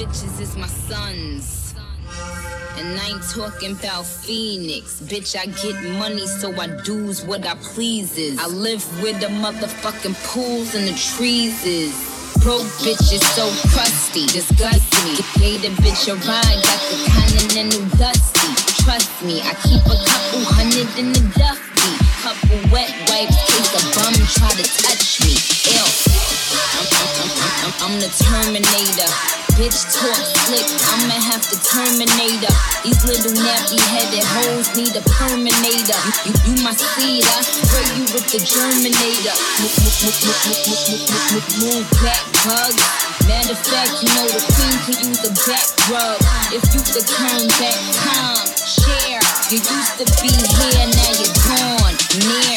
bitches is my sons. And I ain't talking about Phoenix. Bitch, I get money, so I do's what I pleases. I live where the motherfucking pools and the trees is. Broke bitch is so crusty, disgust me. Gave the bitch a ride, got the continental dusty. Trust me, I keep a couple hundred in the duffy. Couple wet wipes, case a bum try to touch me. Ew. I'm, I'm, I'm, I'm the Terminator bitch talk slick, I'ma have to terminate her. These little nappy headed hoes need a perminator. You, you, my seed, I spray you with the germinator. Move, move, move, move back, bug. Matter of fact, you know the queen can use a back rub. If you could turn back time, share. You used to be here, now you're gone. Near.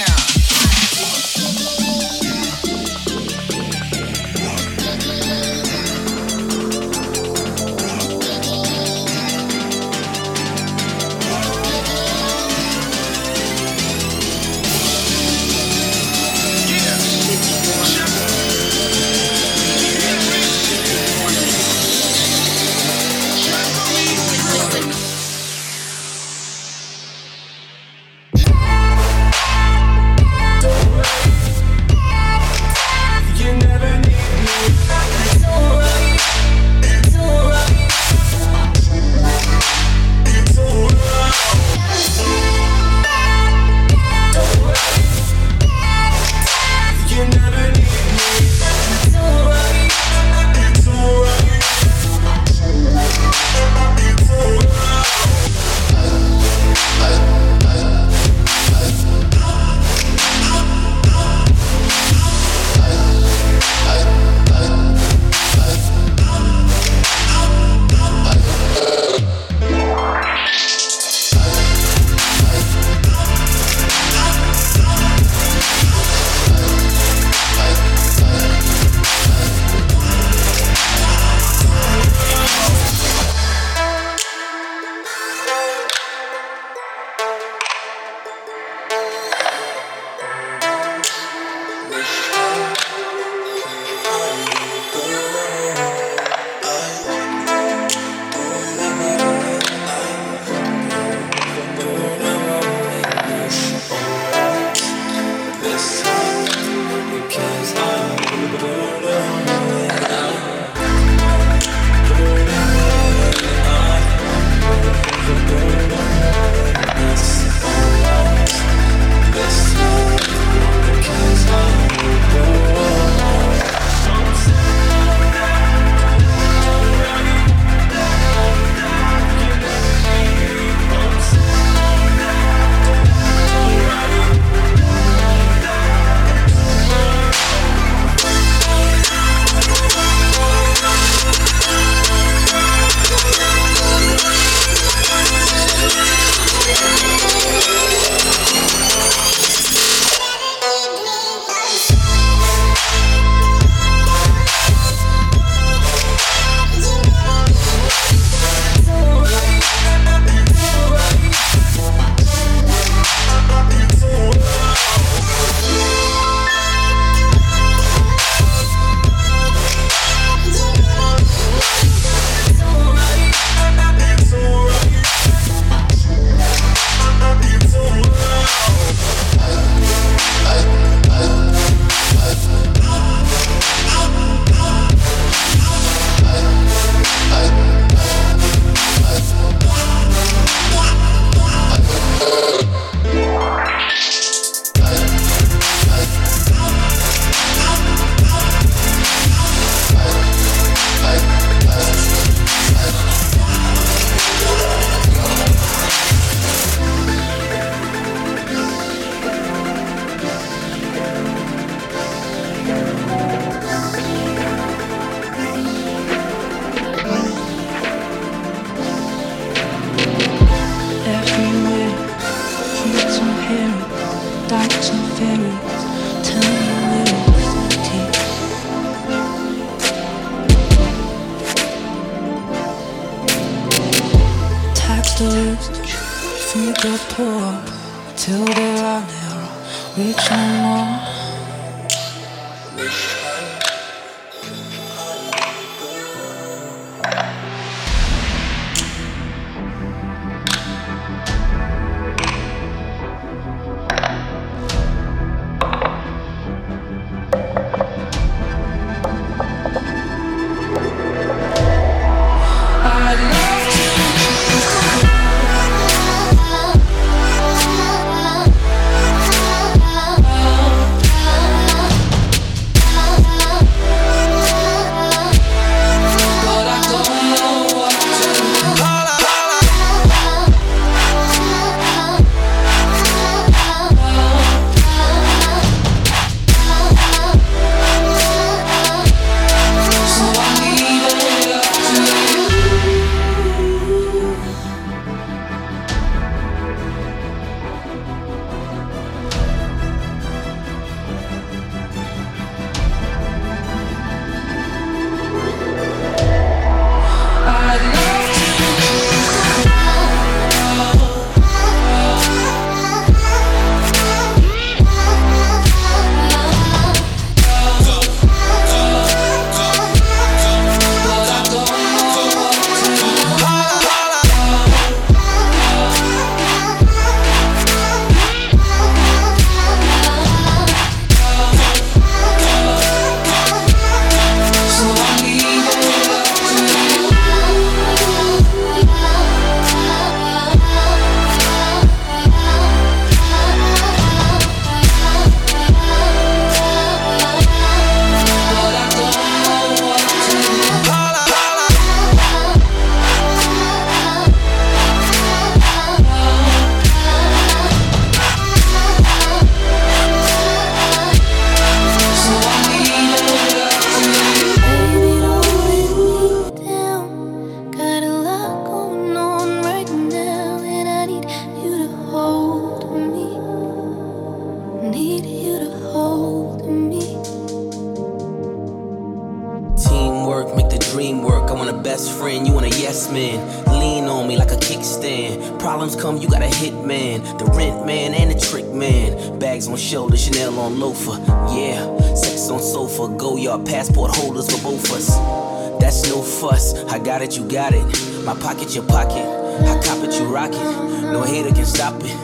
That you got it. You got it. My pocket, your pocket. I cop it, you rock it. No hater can stop it.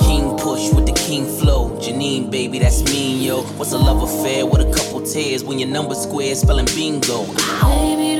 King push with the king flow. Janine, baby, that's mean, yo. What's a love affair with a couple tears when your number square spelling bingo? Ow. Baby,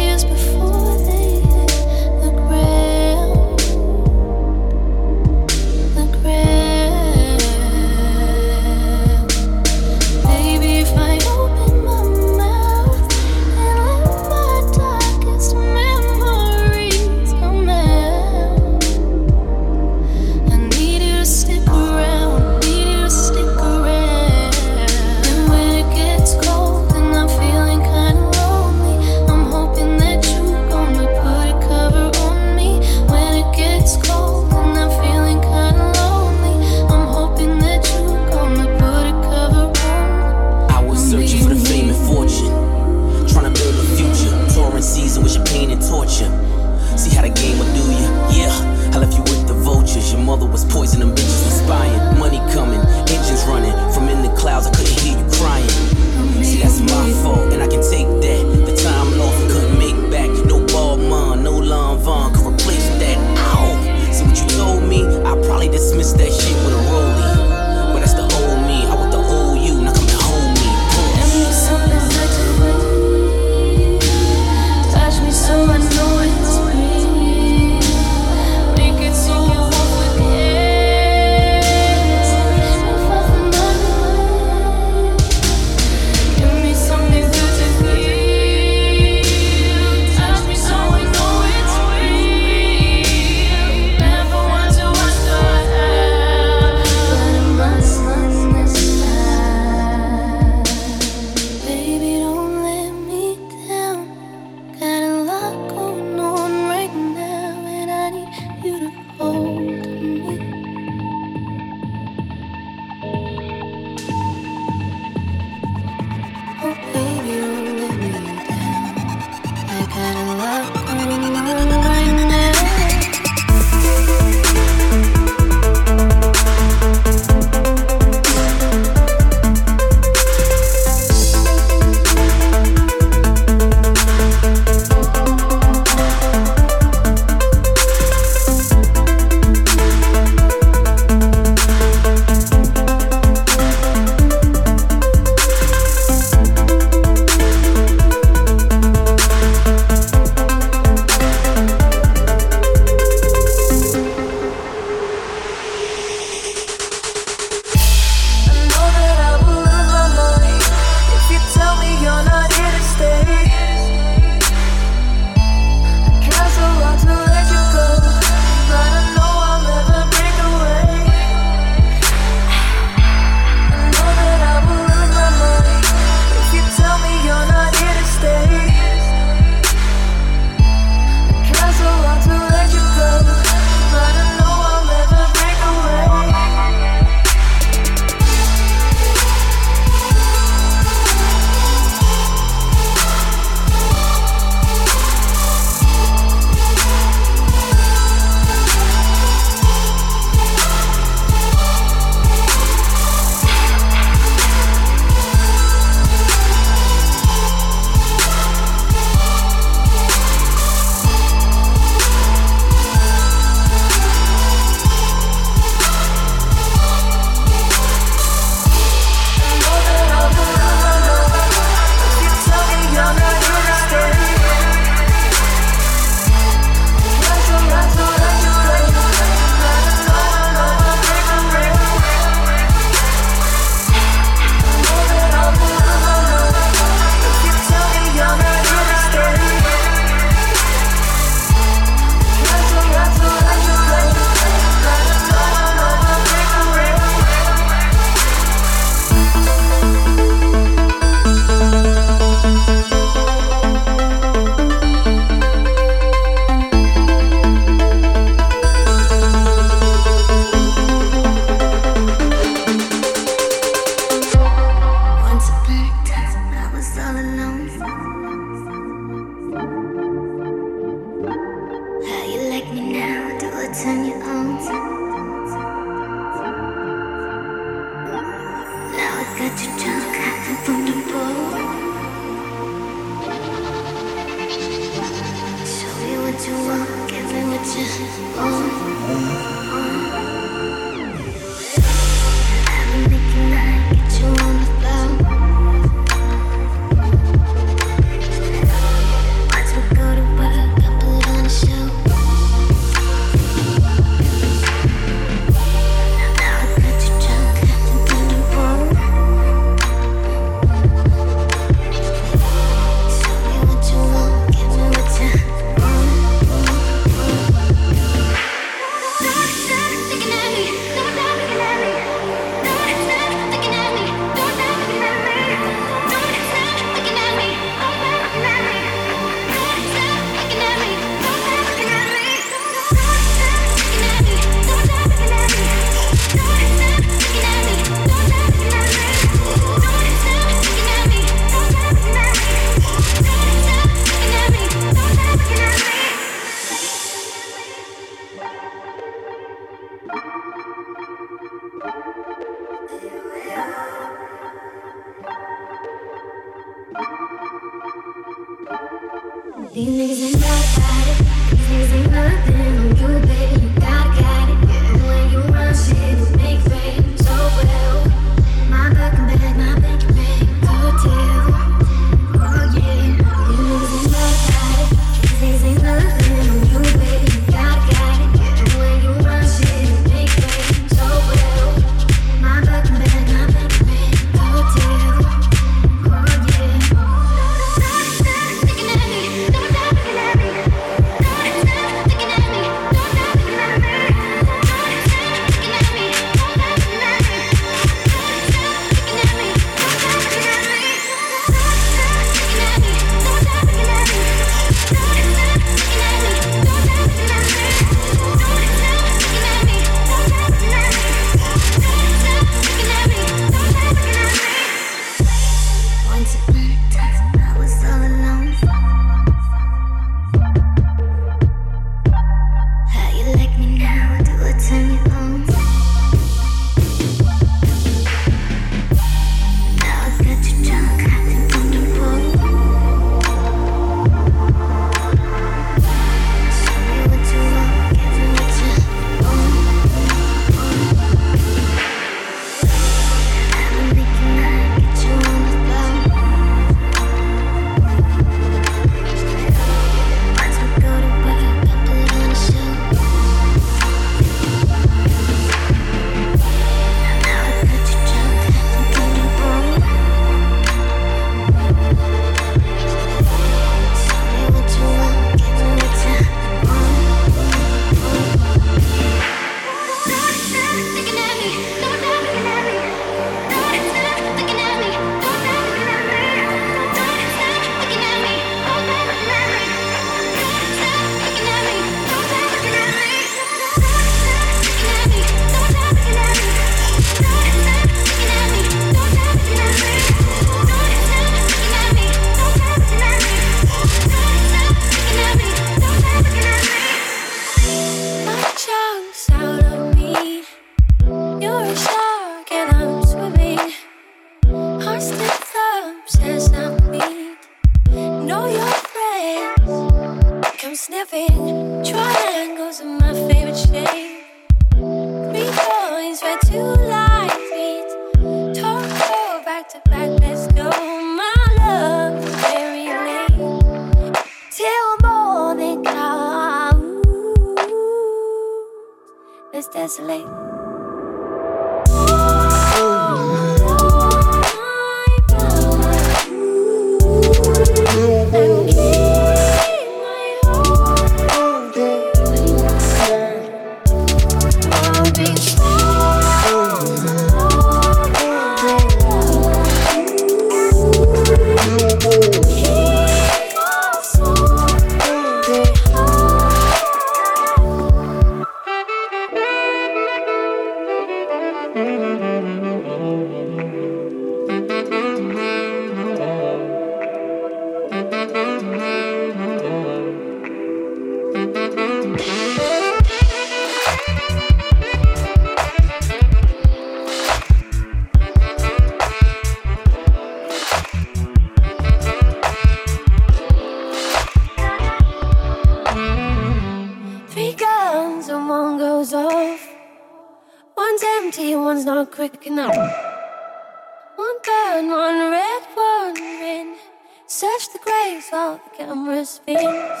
the camera spins.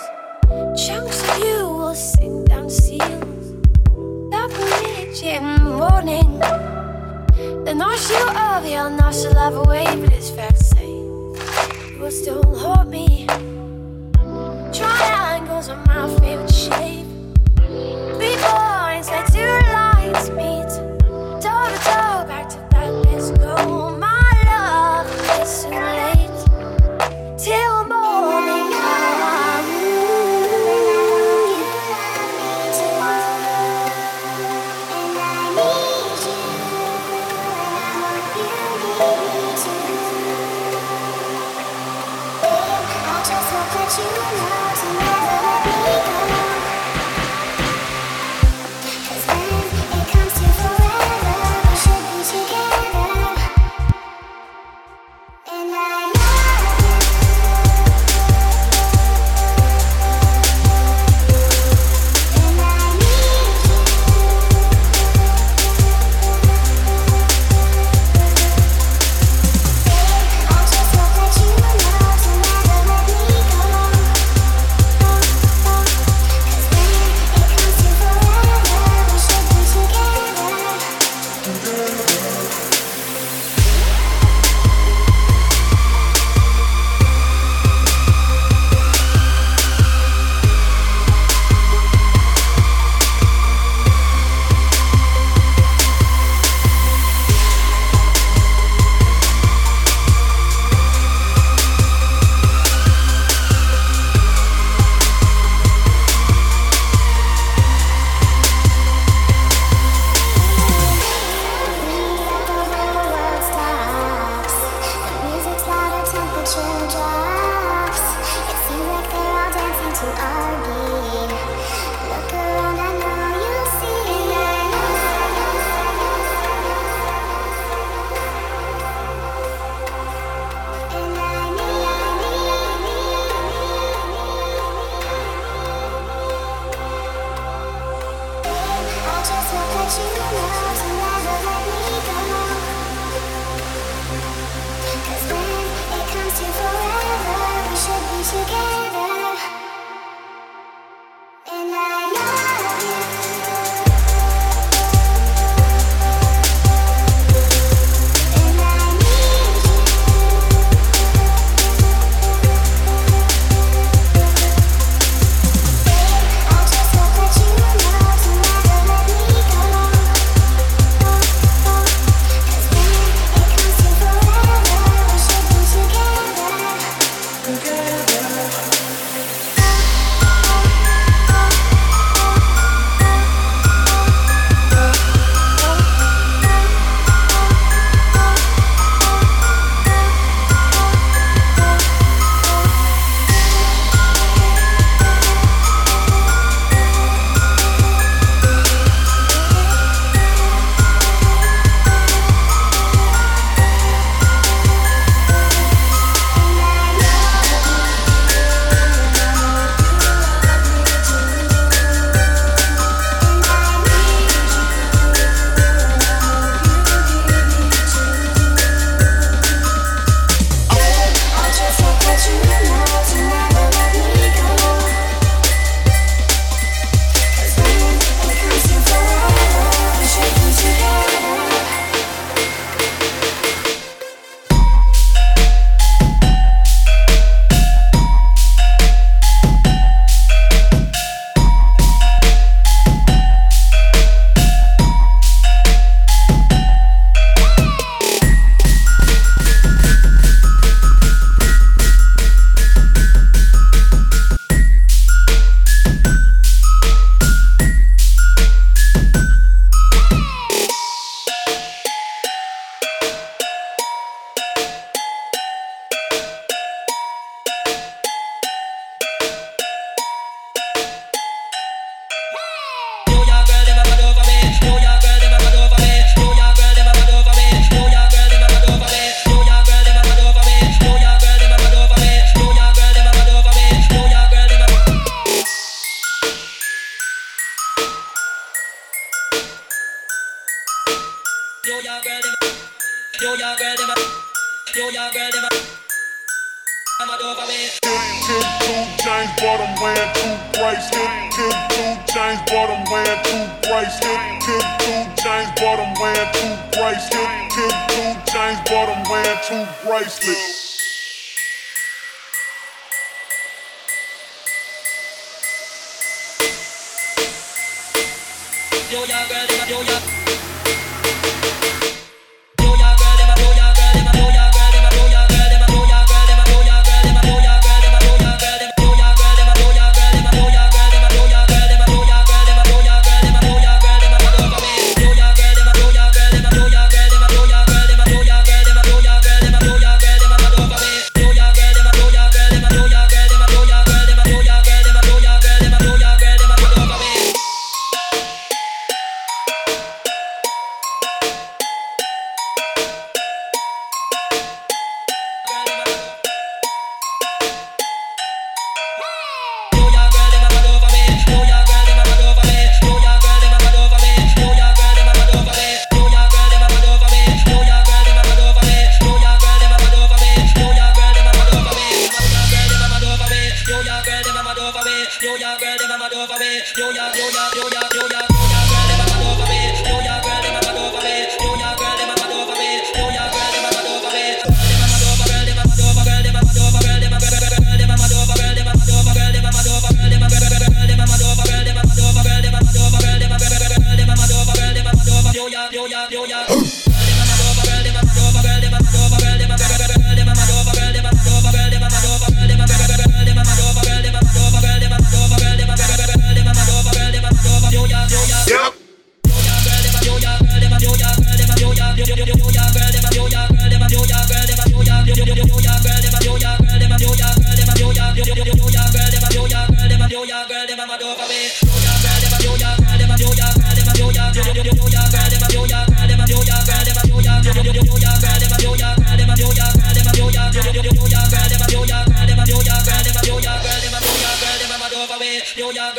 Chunks of you will sink down seals. That bridge in morning. The notion of your notion love away, but it's fair to say you will still haunt me. Triangles are my favorite shape. Three bracelet. yo, yo, yo.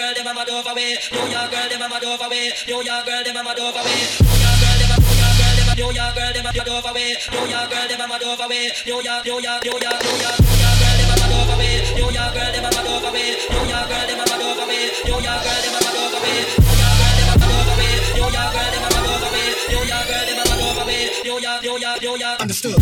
girl, them a mad over way. New York girl, them a mad over way. New York girl, them a mad over way. New York girl, them a New York girl, them a New York girl, them a mad over way. New York girl, them a mad over way. New York, New York, New York, New York, New York girl, them a mad over way. New York girl, them a mad over way. New York girl, them a mad over way. New York girl, them a mad over way. Understood.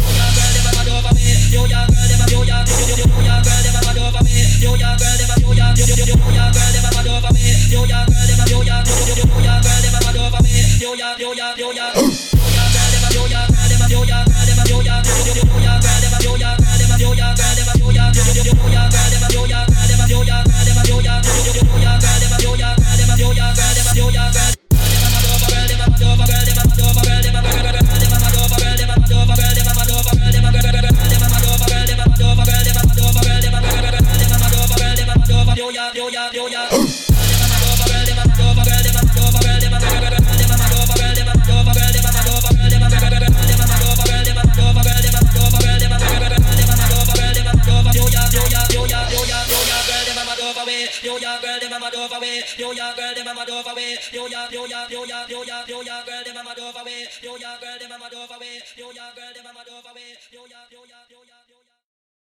New York girl, them a mad over way. New York, New York, New York, New York, New York girl, them a mad over way. New York girl, them a mad over way. New York girl, them a mad over way. New York, New York, New York.